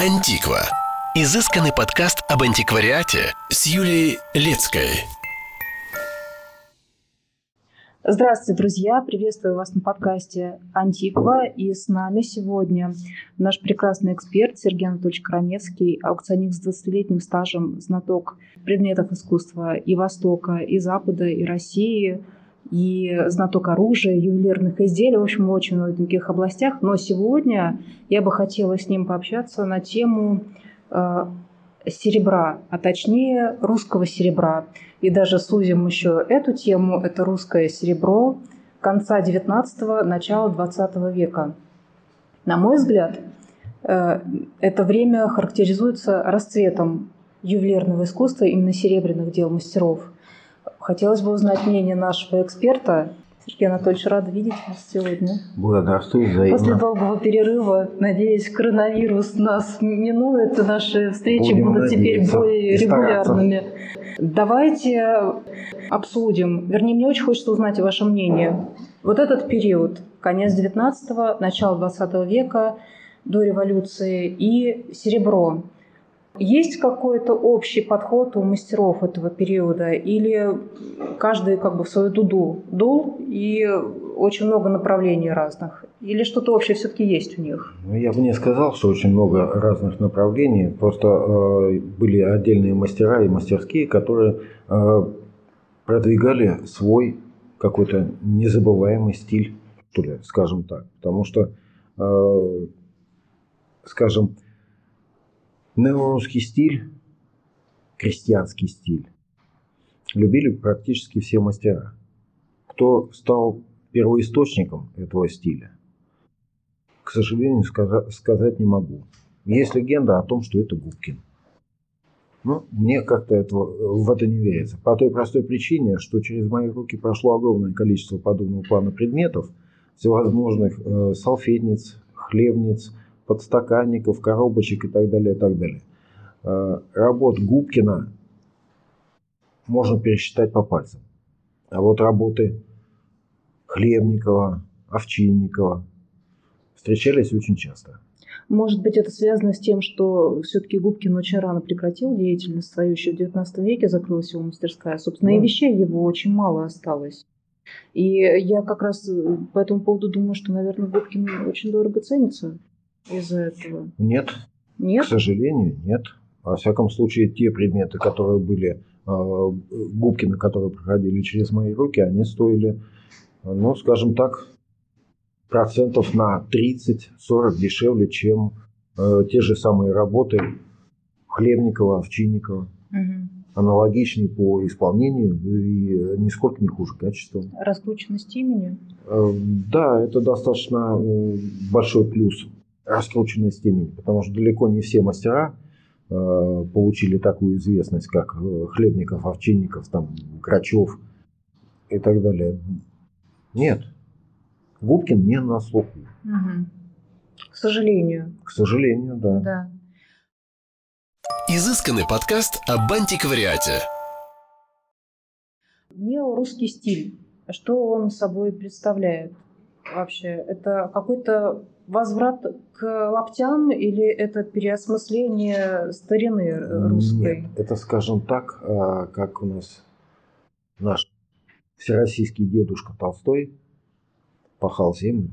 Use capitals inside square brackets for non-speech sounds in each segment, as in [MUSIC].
Антиква. Изысканный подкаст об антиквариате с Юлией Лецкой. Здравствуйте, друзья! Приветствую вас на подкасте «Антиква». И с нами сегодня наш прекрасный эксперт Сергей Анатольевич Кранецкий, аукционист с 20-летним стажем, знаток предметов искусства и Востока, и Запада, и России, и знаток оружия, ювелирных изделий, в общем, очень многих областях. Но сегодня я бы хотела с ним пообщаться на тему э, серебра, а точнее русского серебра. И даже сузим еще эту тему, это русское серебро конца 19-го, начала 20 века. На мой взгляд, э, это время характеризуется расцветом ювелирного искусства именно серебряных дел мастеров – Хотелось бы узнать мнение нашего эксперта. Сергей Анатольевич, рад видеть вас сегодня. Благодарствую взаимно. После долгого перерыва, надеюсь, коронавирус нас минует, и наши встречи Будем будут теперь более регулярными. Давайте обсудим, вернее, мне очень хочется узнать ваше мнение. Вот этот период, конец 19-го, начало 20 века, до революции и серебро. Есть какой-то общий подход у мастеров этого периода или каждый как бы в свою дуду дул и очень много направлений разных? Или что-то общее все-таки есть у них? Ну, я бы не сказал, что очень много разных направлений. Просто э, были отдельные мастера и мастерские, которые э, продвигали свой какой-то незабываемый стиль, что ли, скажем так. Потому что, э, скажем, Неорусский стиль, крестьянский стиль, любили практически все мастера. Кто стал первоисточником этого стиля, к сожалению, сказать не могу. Есть легенда о том, что это Губкин. Но мне как-то это, в это не верится. По той простой причине, что через мои руки прошло огромное количество подобного плана предметов, всевозможных э, салфетниц, хлебниц – подстаканников, коробочек и так далее, и так далее. Э, работ Губкина можно пересчитать по пальцам. А вот работы Хлебникова, Овчинникова встречались очень часто. Может быть, это связано с тем, что все-таки Губкин очень рано прекратил деятельность свою, еще в XIX веке закрылась его мастерская. Собственно, да. и вещей его очень мало осталось. И я как раз по этому поводу думаю, что, наверное, Губкин очень дорого ценится из-за этого? Нет. Нет? К сожалению, нет. Во всяком случае, те предметы, которые были э, Губкины, которые проходили через мои руки, они стоили, ну, скажем так, процентов на 30-40 дешевле, чем э, те же самые работы Хлебникова, Овчинникова. Угу. Аналогичные по исполнению и нисколько не хуже качеством. Раскрученность имени? Э, да, это достаточно э, большой плюс раскрученность имени, потому что далеко не все мастера э, получили такую известность, как э, Хлебников, Овчинников, там, Грачев и так далее. Нет, Губкин не на слуху. Угу. К сожалению. К сожалению, да. да. Изысканный подкаст об антиквариате. Неорусский стиль. Что он собой представляет вообще? Это какой-то возврат к лаптям или это переосмысление старины русской? Нет, это, скажем так, а, как у нас наш всероссийский дедушка Толстой пахал землю.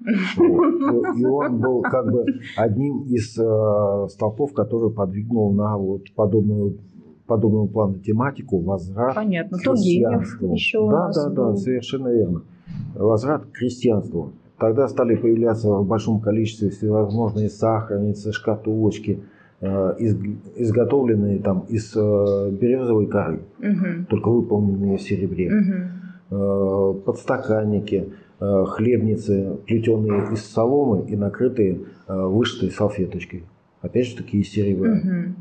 И он был как бы одним из э, столпов, который подвигнул на вот подобную подобного плана тематику возврат Понятно. к христианству. Еще да, да, да, совершенно верно. Возврат к крестьянству. Тогда стали появляться в большом количестве всевозможные сахарницы, шкатулочки, э, изготовленные там из э, березовой коры, угу. только выполненные в серебре. Угу. Подстаканники, хлебницы, плетеные из соломы и накрытые вышитой салфеточкой. Опять же таки из серебра. Угу.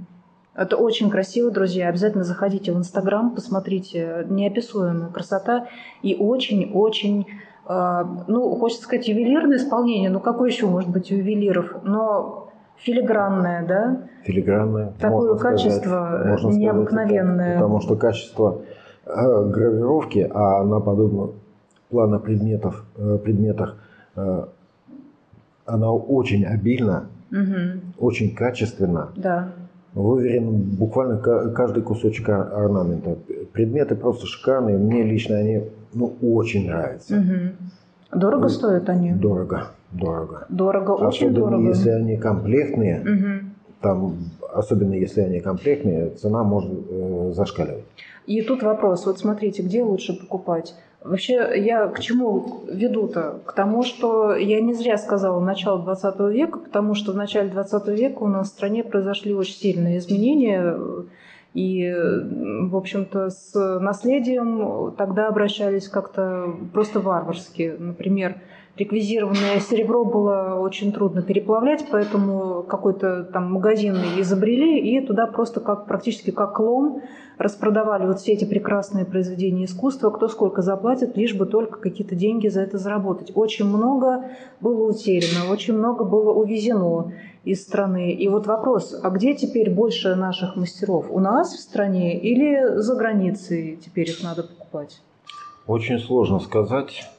Это очень красиво, друзья. Обязательно заходите в Инстаграм, посмотрите. Неописуемая красота и очень-очень а, ну, хочется сказать, ювелирное исполнение, ну какое еще может быть ювелиров? Но филигранное, да? Филигранное. Такое качество сказать, необыкновенное. Сказать, потому что качество э, гравировки, а на подобном плана предметов, э, предметах, э, она очень обильна Мгм. Очень качественно. Да. Выверен буквально ка- каждый кусочек ор- орнамента. Предметы просто шикарные. Мне лично они ну, очень нравятся. Мгм. Дорого Ну, стоят они? Дорого, дорого. Дорого, очень Особенно дорого. если они комплектные, Мгм. там, особенно если они комплектные, цена может э, зашкаливать. И тут вопрос, вот смотрите, где лучше покупать? Вообще, я к чему веду-то? К тому, что я не зря сказала начало 20 века, потому что в начале 20 века у нас в стране произошли очень сильные изменения, и, в общем-то, с наследием тогда обращались как-то просто варварски. Например, реквизированное серебро было очень трудно переплавлять, поэтому какой-то там магазин изобрели, и туда просто как, практически как клон распродавали вот все эти прекрасные произведения искусства, кто сколько заплатит, лишь бы только какие-то деньги за это заработать. Очень много было утеряно, очень много было увезено из страны. И вот вопрос, а где теперь больше наших мастеров? У нас в стране или за границей теперь их надо покупать? Очень сложно сказать,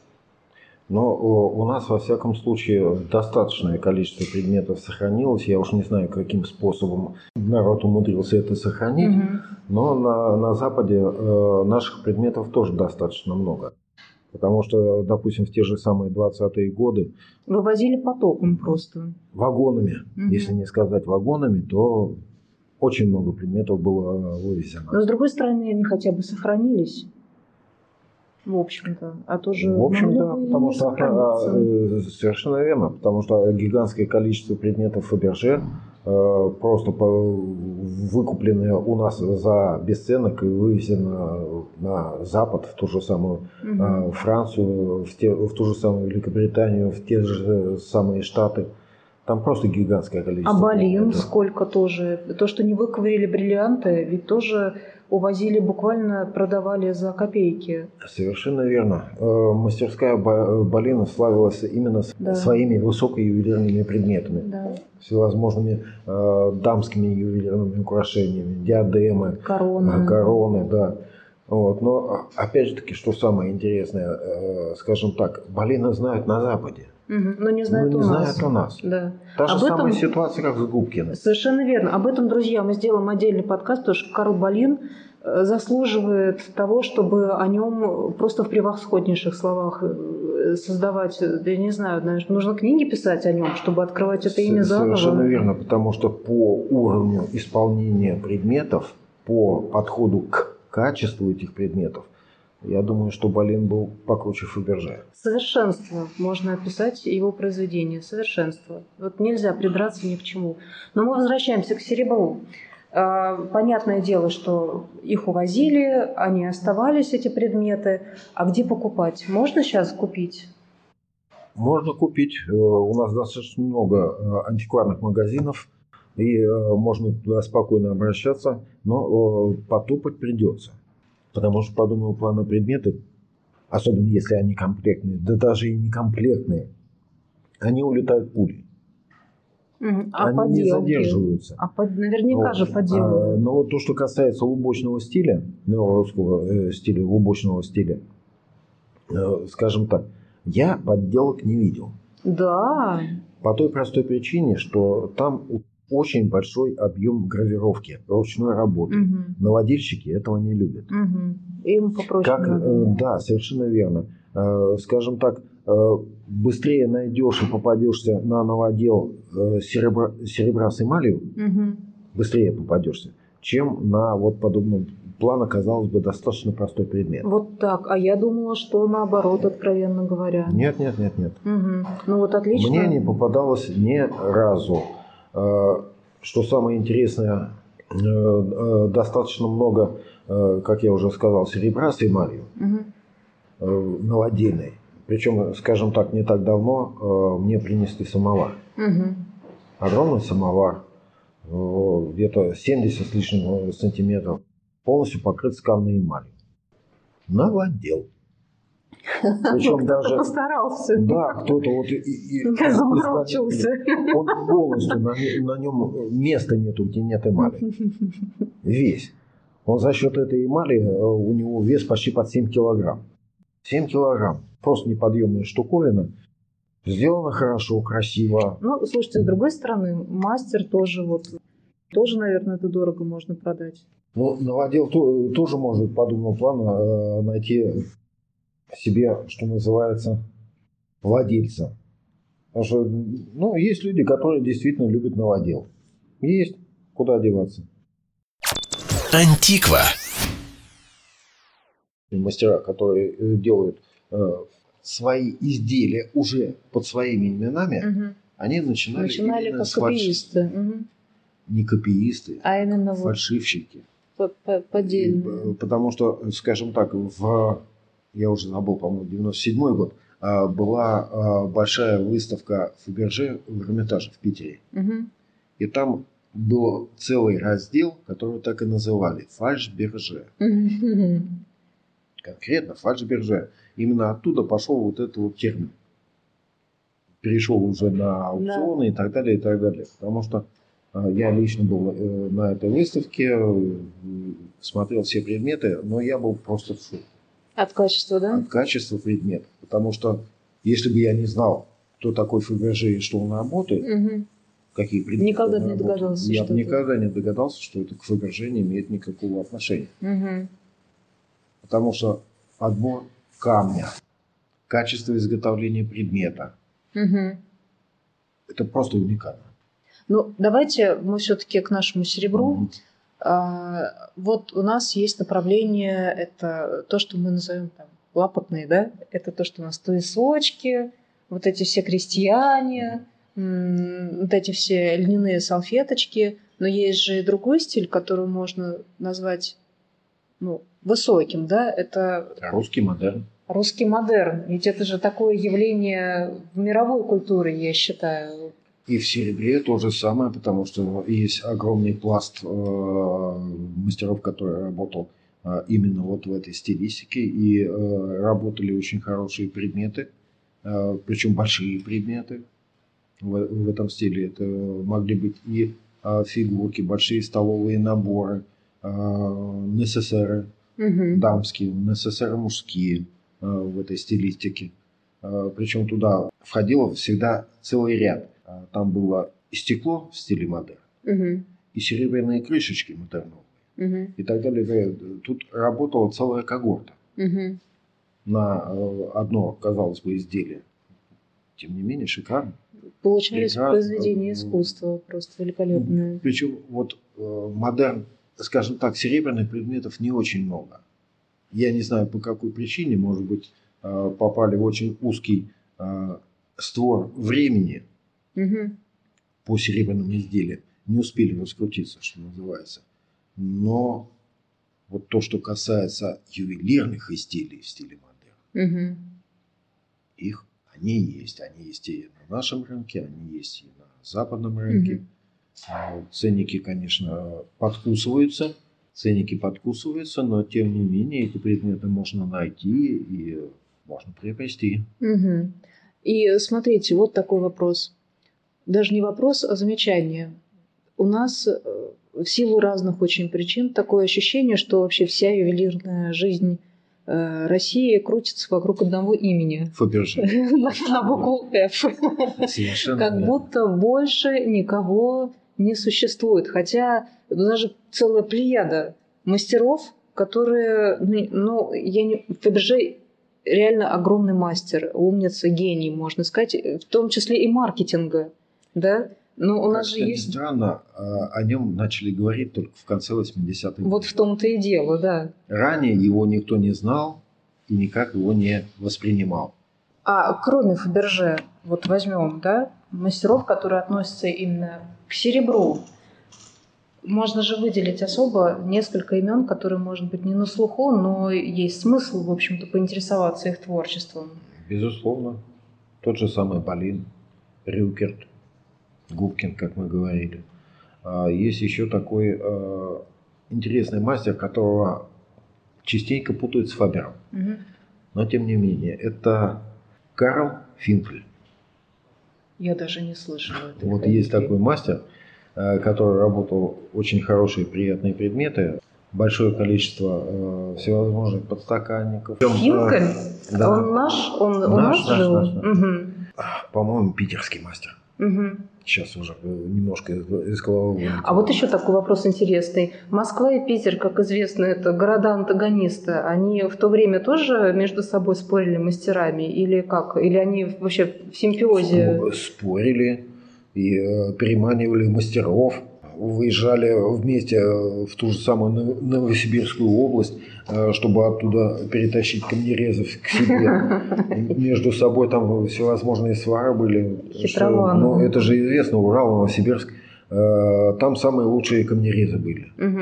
но у нас, во всяком случае, достаточное количество предметов сохранилось. Я уж не знаю, каким способом народ умудрился это сохранить, Мгм. но на, на Западе э, наших предметов тоже достаточно много. Потому что, допустим, в те же самые 20-е годы Вывозили потоком просто. вагонами, Мгм. если не сказать вагонами, то очень много предметов было вывезено. Но с другой стороны, они хотя бы сохранились. В общем-то. А то же В общем, да, потому что э, совершенно верно, потому что гигантское количество предметов Фаберже э, просто по- выкупленные у нас за бесценок и вывезено на Запад, в ту же самую э, Францию, в, те- в ту же самую Великобританию, в те же самые Штаты. Там просто гигантское количество. А балин сколько тоже? То, что не выковырили бриллианты, ведь тоже увозили, буквально продавали за копейки. Совершенно верно. Э, Мастерская Ба- Балина славилась именно Да. своими высокоювелирными предметами. Да. всевозможными э, дамскими ювелирными украшениями, диадемы, Корона. э, короны, да. Вот. Но а, опять же таки, что самое интересное, э, скажем так, балины знают на Западе, Мгм. Но не знают но у не нас. знают у нас. Да. Та же Об самая этом- ситуация, как с Губкиным. Совершенно верно. Об этом, друзья, мы сделаем отдельный подкаст, потому что Карл Балин э, заслуживает того, чтобы о нем просто в превосходнейших словах э, создавать, да я не знаю, знаешь, нужно книги писать о нем, чтобы открывать это имя заново. Совершенно верно, потому что по уровню исполнения предметов, по подходу к качеству этих предметов, я думаю, что Балин был покруче Фаберже. Совершенство можно описать его произведение. Совершенство. Вот нельзя придраться ни к чему. Но мы возвращаемся к серебру. А, Понятное дело, что их увозили, они оставались, эти предметы. А где покупать? Можно сейчас купить? Можно купить. Э, У нас достаточно много э, антикварных магазинов, и э, можно туда спокойно обращаться, но э, потопать придется. Потому что подобного плана предметы, особенно если они комплектные, да даже и не комплектные, они улетают пулей. Мгм. А они не поделки? задерживаются. А под- наверняка Вот. же А, поделки. Но вот то, что касается лубочного стиля, ну, русского э, стиля, лубочного стиля, э, скажем так, я подделок не видел. Да. По той простой причине, что там очень большой объем гравировки, ручной работы. Мгм. Наводильщики этого не любят. Мгм. Им попроще Как, э, да, совершенно верно. Э, Скажем так, э, быстрее найдешь и попадешься на новодел э, серебра, серебра с эмалью, Мгм. быстрее попадешься, чем на вот подобном плана, казалось бы, достаточно простой предмет. Вот так. А я думала, что наоборот, откровенно говоря. Нет, нет, нет, нет. Мгм. Ну вот отлично. Мне не попадалось ни разу. Э, Что самое интересное, э, э, достаточно много, как я уже сказал, серебра с эмалью э, новодельной. Причем, скажем так, не так давно мне принесли самовар. Мгм. Огромный самовар, где-то 70 с лишним сантиметров, полностью покрыт скальной эмалью. Новодел. Причем даже... постарался. Да, кто-то вот и, и- и- Заморочился. Он полностью, на, на нем места нету, где нет эмали. Весь. Он за счет этой эмали, э, у него вес почти под 7 килограмм. 7 килограмм. Просто неподъемная штуковина. Сделано хорошо, красиво. Ну, слушайте, с другой стороны, мастер тоже вот тоже, наверное, это дорого можно продать. Ну, новодел то, тоже может подобного плана э, найти себе, что называется, владельца. Потому что, ну, есть люди, которые действительно любят новодел. Есть. Куда деваться? Антиква. Мастера, которые э, делают э, свои изделия уже под своими именами, Мгм. они начинали, Начинали именно как с копиисты. Мгм. Не копиисты, А именно вот фальшивщики. по- по- поддельные. И, э, Потому что, скажем так, в, я уже забыл, по-моему, 97 год, а, была а, большая выставка Фаберже в Эрмитаже в Питере. Мгм. И там был целый раздел, который так и называли «Фальш-Берже». Мгм. Конкретно «Фальш-Берже». Именно оттуда пошел вот этот вот термин. Перешел уже на аукционы и так далее, и так далее. Потому что а, я лично был э, на этой выставке, э, смотрел все предметы, но я был просто в шоке От качества, да? от качества предмета. Потому что если бы я не знал, кто такой Фаберже и что он работает, Мгм. какие предметы Никогда не работает, догадался, я что бы это. никогда не догадался, что это к Фаберже не имеет никакого отношения. Мгм. Потому что отбор камня, качество изготовления предмета, Мгм. это просто уникально. Ну, давайте мы все-таки к нашему серебру. Мгм. А, вот у нас есть направление, это то, что мы назовем там лапотные, да? Это то, что у нас туесочки, вот эти все крестьяне, вот эти все льняные салфеточки. Но есть же и другой стиль, который можно назвать ну, высоким, да? Это Русский модерн. русский модерн. Ведь это же такое явление в мировой культуре, я считаю. И в серебре то же самое, потому что есть огромный пласт э, мастеров, которые работал э, именно вот в этой стилистике и э, работали очень хорошие предметы, э, причем большие предметы в, в этом стиле. Это могли быть и э, фигурки, большие столовые наборы, э, НССР Мгм. дамские, НССР мужские э, в этой стилистике. Э, Причем туда входило всегда целый ряд. А Там было и стекло в стиле модерн, Мгм. и серебряные крышечки модерновые, Мгм. и так далее. Тут работала целая когорта Мгм. на э, одно, казалось бы, изделие. Тем не менее, шикарно. Получались Прекрасно. произведения искусства просто великолепные. Причем вот э, модерн, скажем так, серебряных предметов не очень много. Я не знаю по какой причине, может быть, э, попали в очень узкий э, створ времени Мгм. по серебряным изделиям. Не успели раскрутиться, что называется. Но вот то, что касается ювелирных изделий в стиле модерн, Мгм. их они есть. Они есть и на нашем рынке, они есть и на западном рынке. А, Ценники, конечно, подкусываются. Ценники подкусываются, но тем не менее эти предметы можно найти и можно приобрести. Мгм. И смотрите, вот такой вопрос. Даже не вопрос, а замечание. У нас э, в силу разных очень причин такое ощущение, что вообще вся ювелирная жизнь э, России крутится вокруг одного имени. Фаберже. [LAUGHS] На букву «Ф». Совершенно Как будто больше никого не существует. Хотя даже целая плеяда мастеров, которые, ну, ну, я не, Фаберже реально огромный мастер, умница, гений, можно сказать, в том числе и маркетинга, да. Но у нас же есть... странно, а, о нем начали говорить только в конце 80-х Вот в том-то и дело, да. Ранее его никто не знал и никак его не воспринимал. А кроме Фаберже, вот возьмем, да, мастеров, которые относятся именно к серебру, можно же выделить особо несколько имен, которые, может быть, не на слуху, но есть смысл, в общем-то, поинтересоваться их творчеством. Безусловно. Тот же самый Полин, Рюкерт, Губкин, как мы говорили. А, Есть еще такой э, интересный мастер, которого частенько путают с Фабером. Мгм. Но тем не менее, это Карл Финкель. Я даже не слышала этой Вот есть такой мастер, э, который работал очень хорошие, приятные предметы, большое количество э, всевозможных подстаканников. Э, Финкель? да. Он наш? Он у Наш, нас наш, жил? наш, наш. Мгм. По-моему, питерский мастер. Угу. Сейчас уже э, немножко из головы. А вот еще такой вопрос интересный. Москва и Питер, как известно, это города-антагонисты. Они в то время тоже между собой спорили мастерами? Или как? Или они вообще в симпиозе? Спорили и э, переманивали мастеров выезжали вместе в ту же самую Новосибирскую область, э, чтобы оттуда перетащить камнерезов к себе. [LAUGHS] Между собой там всевозможные свары были. Что, ну, это же известно, Урал, Новосибирск. Э, там самые лучшие камнерезы были. Угу.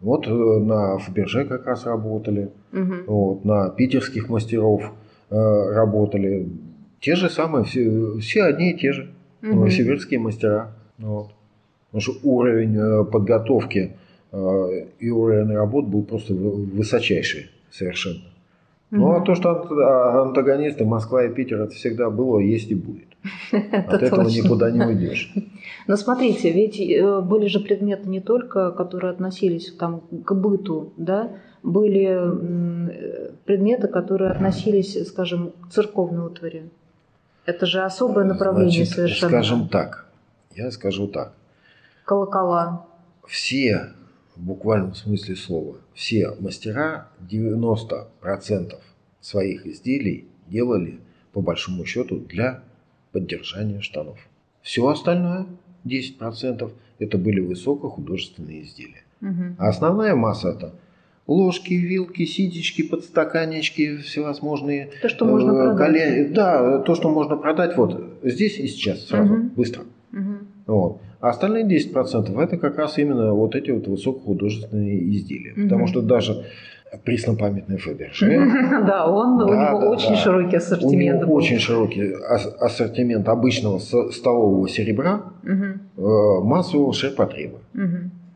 Вот э, на Фаберже как раз работали, угу. вот, на питерских мастеров работали. Те же самые, все, все одни и те же. Угу. Новосибирские мастера. Вот. Потому что уровень э, подготовки э, и уровень работ был просто высочайший совершенно. Mm-hmm. Ну, а то, что а, антагонисты Москва и Питер, это всегда было, есть и будет. [LAUGHS] От этого никуда не уйдешь. [LAUGHS] Но смотрите, ведь э, были же предметы не только, которые относились там, к быту, да, были предметы, которые относились, скажем, к церковной утвари. Это же особое направление Значит, совершенно. Скажем так, я скажу так колокола? Все, в буквальном смысле слова, все мастера 90% своих изделий делали, по большому счету, для поддержания штанов. Все остальное, 10%, это были высокохудожественные изделия. Угу. А основная масса это ложки, вилки, ситечки, подстаканнички, всевозможные. То, что можно э, продать. Да, то, что можно продать вот здесь и сейчас, сразу, угу. быстро. Угу. Вот. А остальные 10% это как раз именно вот эти вот высокохудожественные изделия. Угу. Потому что даже преснопамятный Фаберже. [LAUGHS] Да, он, у него очень широкий ассортимент. У него очень широкий ассортимент обычного столового серебра, э, массового ширпотреба.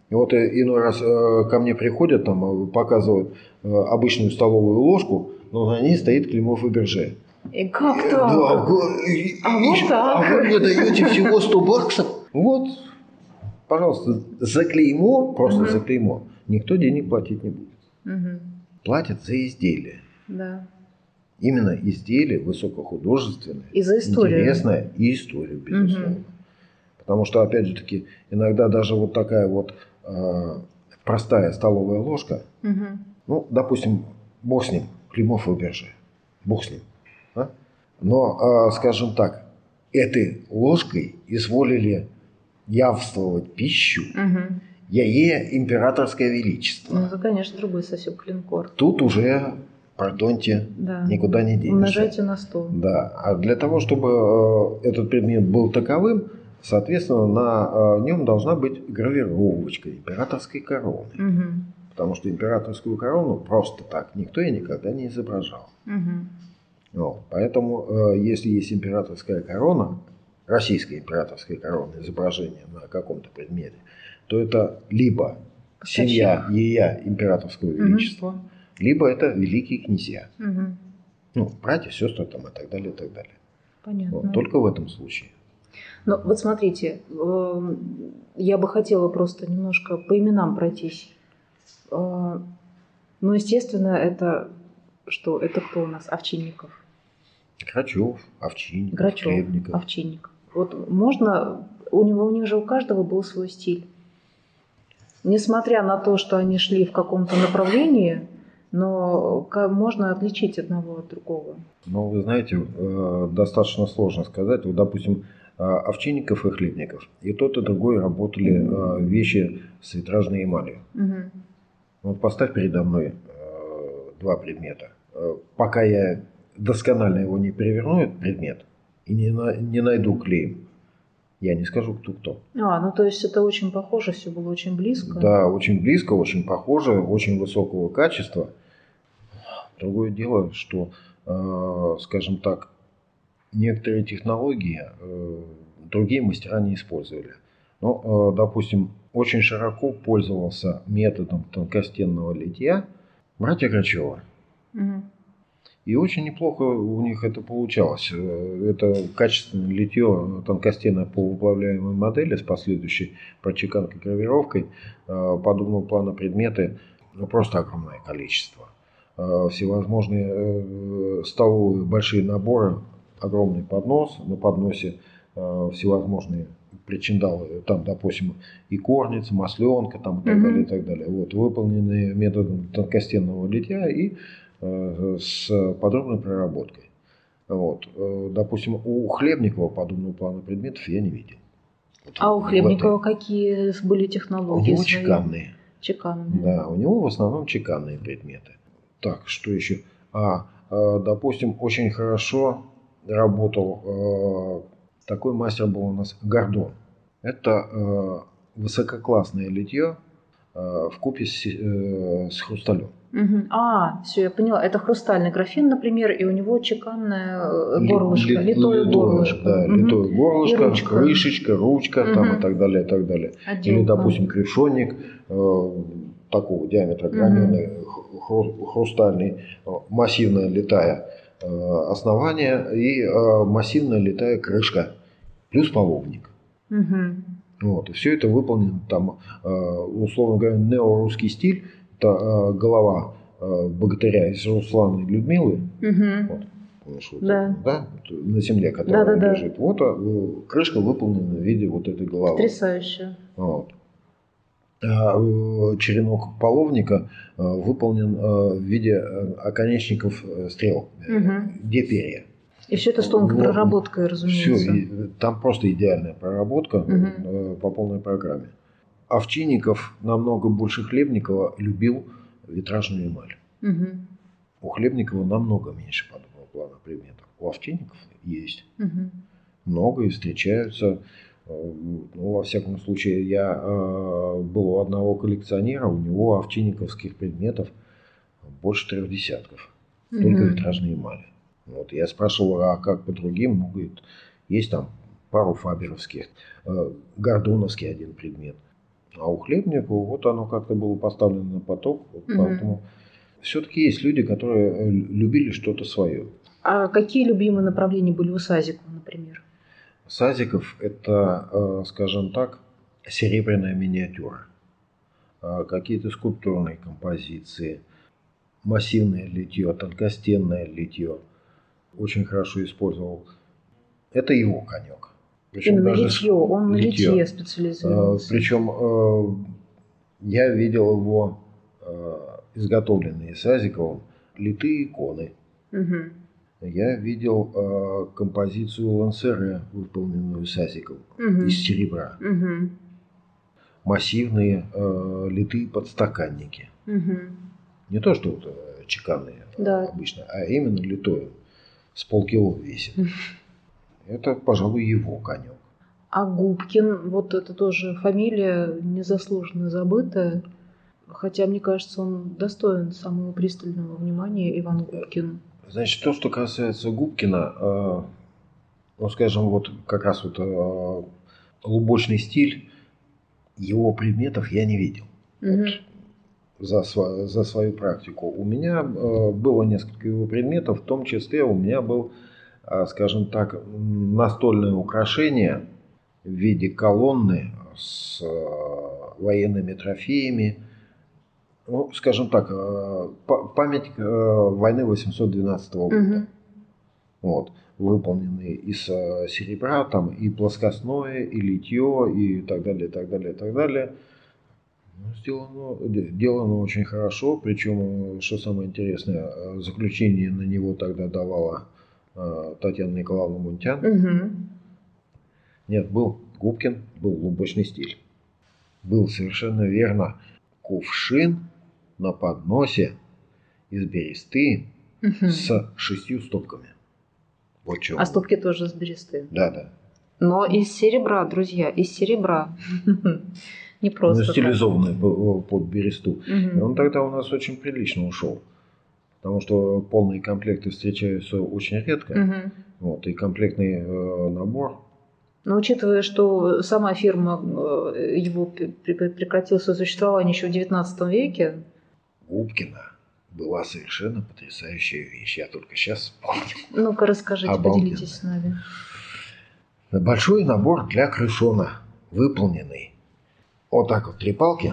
И вот э, иной раз э, ко мне приходят, там показывают обычную столовую ложку, но на ней стоит клеймо Фаберже. И как так? Да, а вот так. А вы мне даете всего 100 баксов? Вот, пожалуйста, за клеймо, просто угу. за клеймо, никто денег платить не будет. Угу. Платят за изделие. Да. Именно изделие высокохудожественное, и за историю. интересное и историю, безусловно. Угу. Потому что, опять же таки, иногда даже вот такая вот э, простая столовая ложка, угу. ну, допустим, бог с ним, клеймо Фаберже, бог с ним. А? Но, э, скажем так, этой ложкой изволили явствовать пищу, угу. яе императорское величество. Ну, это, конечно, другой совсем клинкор. Тут уже, пардоньте, да. никуда не денешься. Умножайте на 100. Да. А для того, чтобы э, этот предмет был таковым, соответственно, на э, нем должна быть гравировочка императорской короны. Угу. Потому что императорскую корону просто так никто и никогда не изображал. Угу. Вот. Поэтому, э, если есть императорская корона, российская императорская корона, изображение на каком-то предмете, то это либо семья ея императорского величества, угу. либо это великие князья. Угу. Ну, братья, сестры там и так далее, и так далее. Понятно. Вот, только в этом случае. Ну, вот смотрите, эм, я бы хотела просто немножко по именам пройтись. Э, ну, естественно, это что? Это кто у нас? Овчинников. Грачев, Овчинников, Грачев, Хлебников. Овчинников. Вот можно, у него у них же у каждого был свой стиль. Несмотря на то, что они шли в каком-то направлении, но можно отличить одного от другого. Ну, вы знаете, э, достаточно сложно сказать. Вот, допустим, э, Овчинников и Хлебников. И тот, и другой работали э, вещи с витражной эмалью. Угу. Вот поставь передо мной два предмета. Пока я досконально его не переверну, этот предмет, и не, не найду клеем, я не скажу, кто кто. А, ну то есть это очень похоже, все было очень близко. Да, очень близко, очень похоже, очень высокого качества. Другое дело, что, э, скажем так, некоторые технологии э, другие мастера не использовали. Но, э, допустим, очень широко пользовался методом тонкостенного литья братья Грачева. Угу. И очень неплохо у них это получалось. Э, это качественное литье тонкостенной полуплавляемой модели с последующей прочеканкой гравировкой э, подобного плана предметы ну, просто огромное количество. Э, всевозможные столовые большие наборы огромный поднос, на подносе всевозможные причиндалы, там, допустим, и корница, масленка, там, и так далее, и так далее. Вот, выполненные методом тонкостенного литья и с подробной проработкой. Вот. Э, Допустим, у Хлебникова подобного плана предметов я не видел. Вот А у Хлебникова какие были У технологии? него свои? чеканные. Чеканные. Да, у него в основном чеканные предметы. Так, что еще? А, э, допустим, очень хорошо работал э, такой мастер был у нас Гордон. Это э, высококлассное литье э, в купе с, э, с хрусталем. Мгм. А, все, я поняла. Это хрустальный графин, например, и у него чеканное э, Ли- горлышко, ли- литое горлышко. Да, Мгм. литое горлышко, И ручка. крышечка, ручка там Мгм. и так далее, и так далее. Или, Отделка. допустим, крышонник э, такого диаметра граненый, хру- хрустальный, э, массивная литая э, основание и э, массивная литая крышка, плюс половник. Мгм. Вот. И все это выполнено там, э, условно говоря, неорусский стиль. Это э, голова э, богатыря из Руслана и Людмилы, Мгм. Вот. Помнишь, вот Да. это, да? На земле, которая Да-да-да. лежит. Вот э, крышка выполнена в виде вот этой головы. Потрясающе. Вот. А, э, черенок половника э, выполнен в виде оконечников стрел, Мгм. где перья. И все это с тонкой Вот. проработкой, Все, разумеется. там просто идеальная проработка э, по полной программе. Овчинников намного больше Хлебникова любил витражную эмаль. Мгм. У Хлебникова намного меньше подобного плана предметов. У Овчинников есть. Мгм. много и встречаются. Э, Ну, во всяком случае, я э, был у одного коллекционера, у него овчинниковских предметов больше трех десятков. Только Мгм. витражные эмали. Вот, я спрашивал, а как по другим? Ну, говорит, есть там пару фаберовских, э, гордоновский один предмет. А у Хлебникова вот оно как-то было поставлено на поток. вот Мгм. Поэтому все-таки есть люди, которые э, любили что-то свое. А какие любимые направления были у Сазикова, например? Сазиков – это, э, скажем так, серебряная миниатюра. А Какие-то скульптурные композиции, массивное литье, тонкостенное литье. Очень хорошо использовал. Это его конек. Причем Именно даже литье, он на литье. литье Э, специализировался. Причем э, я видел его э, изготовленные Сазиковым литые иконы. Мгм. Я видел э, композицию Лансере, выполненную Сазиковым Мгм. из серебра. Мгм. Массивные литые подстаканники. Мгм. Не то, что вот, чеканные Да. обычно, а именно литое. С полкило весит. Мгм. [LAUGHS] Это, пожалуй, его конек. А Губкин, вот это тоже фамилия незаслуженно забытая. Хотя, мне кажется, он достоин самого пристального внимания, Иван Губкин. Значит, то, что касается Губкина, э, ну, скажем, вот как раз вот э, лубочный стиль, его предметов я не видел Мгм. за, сва- за свою практику. У меня э, было несколько его предметов, в том числе у меня был, э, скажем так, настольное украшение в виде колонны с э, военными трофеями. Ну, скажем так, па- память войны 812 года. Мгм. Вот, выполненные из серебра, там и плоскостное, и литье, и так далее, и так далее, и так далее. Ну, сделано, де- делано очень хорошо, причем, что самое интересное, заключение на него тогда давала Татьяна Николаевна Мунтян. Мгм. Нет, был Губкин, был лубочный стиль. Был совершенно верно кувшин на подносе из бересты Мгм. с шестью стопками. Вот чего. А стопки тоже с бересты. Да, да. Но из серебра, друзья, из серебра. [LAUGHS] Не Ну, просто. так. стилизованный по- под бересту. И он тогда у нас очень прилично ушел. Потому что полные комплекты встречаются очень редко. Мгм. Вот, и комплектный э, набор. Но учитывая, что сама фирма э, его пр- пр- прекратила свое существование еще в XIX веке, Губкина была совершенно потрясающая вещь. Я только сейчас вспомнил. ну-ка расскажите, Обалденно. поделитесь с нами. Большой набор для крышона, выполненный. Вот так вот три палки,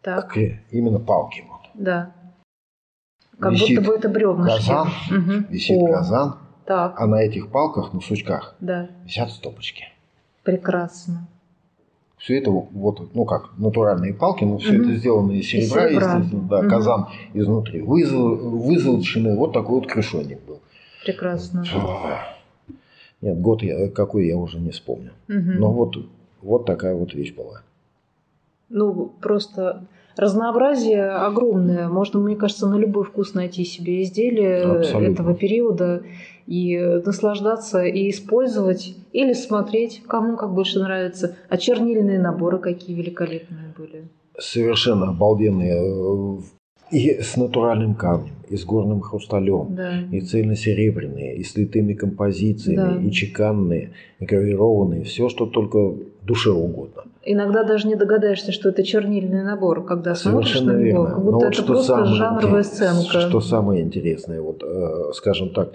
Так, именно палки. Вот. да. Как Висит будто бы это бревнышки. казан, Мгм. Висит О, казан, Так, а на этих палках, на сучках, да, висят стопочки. прекрасно. Все это вот, ну как, натуральные палки, но все Мгм. это сделано из серебра, серебра. естественно, да, Мгм. казан изнутри вызол, вызолоченный, вот такой вот крышонник был. Прекрасно. Нет, год я, какой я уже не вспомню. Мгм. Но вот, вот такая вот вещь была. Ну, просто разнообразие огромное. Можно, мне кажется, на любой вкус найти себе изделие Абсолютно. этого периода и наслаждаться, и использовать, или смотреть, кому как больше нравится. А чернильные наборы какие великолепные были. Совершенно обалденные. И с натуральным камнем, и с горным хрусталем. Да. И цельносеребряные, и с литыми композициями, Да. и чеканные, и гравированные. Все, что только душе угодно. Иногда даже не догадаешься, что это чернильный набор, когда смотришь Совершенно на него, верно. как Но будто вот это что просто самое жанровая сценка. Что самое интересное, вот, э, скажем так,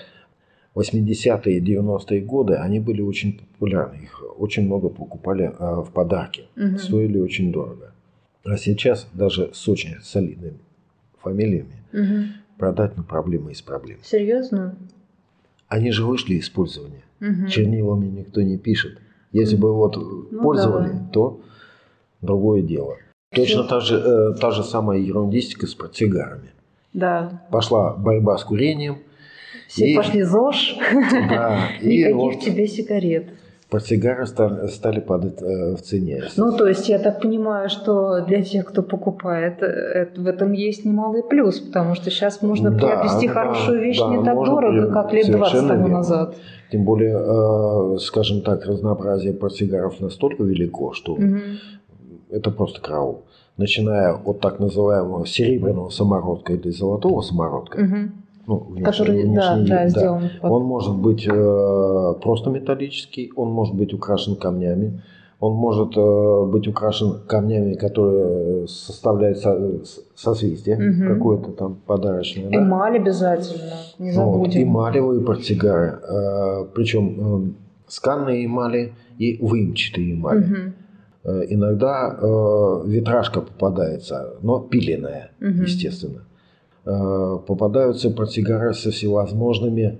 80-е и 90-е годы, они были очень популярны. Их очень много покупали э, в подарки. Мгм. Стоили очень дорого. А сейчас даже с очень солидными фамилиями Мгм. продать на проблема из проблем. Серьезно? Они же вышли из пользования. Мгм. Чернилами никто не пишет. Если бы вот Ну пользовали, да. то другое дело. Точно та же, э, та же самая ерундистика с портсигарами. Да. Пошла борьба с курением, Все И- пошли ЗОЖ, да, [LAUGHS] и никаких вот тебе сигарет. Портсигары стали, падать э, в цене. Ну, то есть, я так понимаю, что для тех, кто покупает, э, в этом есть немалый плюс, потому что сейчас можно Да, приобрести да, хорошую вещь да, не так дорого, как лет 20 совершенно тому верно. назад. Тем более, э, скажем так, разнообразие портсигаров настолько велико, что Мгм. это просто караул. Начиная от так называемого серебряного самородка или золотого самородка, Мгм. Ну, Который, да, внешний да, вид, сделан под- Он может быть э, просто металлический, он может быть украшен камнями, он может э, быть украшен камнями, которые составляют со- созвездие Мгм. какое-то там подарочное. да. Эмаль обязательно, не Ну, вот, забудем. эмалевые портсигары, э, причем э, сканные эмали и выемчатые эмали. Э, Иногда э, витражка попадается, но пиленая, Мгм. естественно. Э, Попадаются портсигары со всевозможными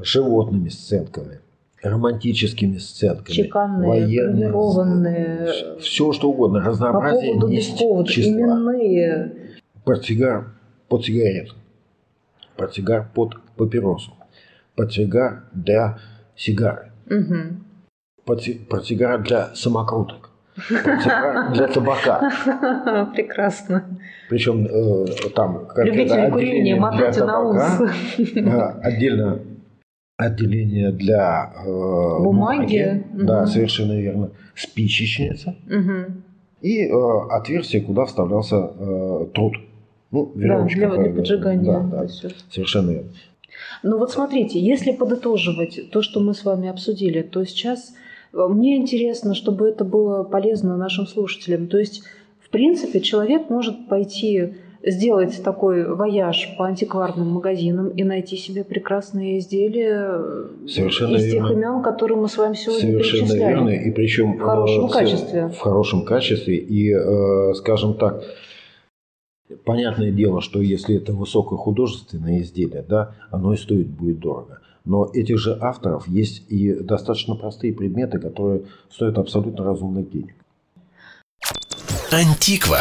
животными сценками, романтическими сценками, Чеканные, военные, все что угодно, По разнообразие поводу без есть повода, числа. именные. Портсигар под сигарету, портсигар под папиросу, портсигар для сигары, портси- портсигар для самокруток, для табака. [LAUGHS] Прекрасно. Причем э, там Любители это, курения, отделение для табака, э, [LAUGHS] отдельно отделение для э, Бумаги. Да, Мгм. совершенно верно. Спичечница Мгм. и э, отверстие, куда вставлялся э, труд. Ну, Да, веревочка. для, для э, поджигания. да, да, вот. совершенно верно. Ну вот смотрите, если подытоживать то, что мы с вами обсудили, то сейчас мне интересно, чтобы это было полезно нашим слушателям. То есть, в принципе, человек может пойти сделать такой вояж по антикварным магазинам и найти себе прекрасные изделия э, Совершенно из тех верно. имен, которые мы с вами сегодня Совершенно перечисляли. верно. И причем В хорошем э, качестве. В хорошем качестве. И, э, скажем так, понятное дело, что если это высокохудожественное изделие, да, оно и стоить будет дорого. Но этих же авторов есть и достаточно простые предметы, которые стоят абсолютно разумных денег. Антиква.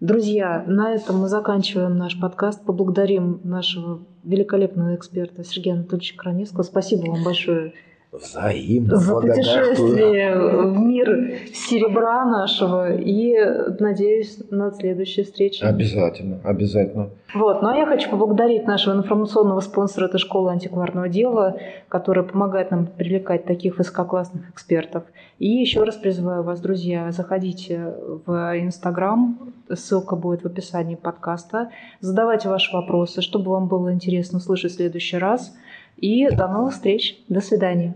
Друзья, на этом мы заканчиваем наш подкаст. Поблагодарим нашего великолепного эксперта Сергея Анатольевича Краневского. Спасибо вам большое Взаимно за путешествие в мир серебра нашего и надеюсь на следующие встречи. Обязательно, обязательно. Вот. Ну а я хочу поблагодарить нашего информационного спонсора этой школы антикварного дела, которая помогает нам привлекать таких высококлассных экспертов. И еще раз призываю вас, друзья, заходите в Инстаграм, ссылка будет в описании подкаста, задавайте ваши вопросы, чтобы вам было интересно услышать в следующий раз. И до новых встреч. До свидания.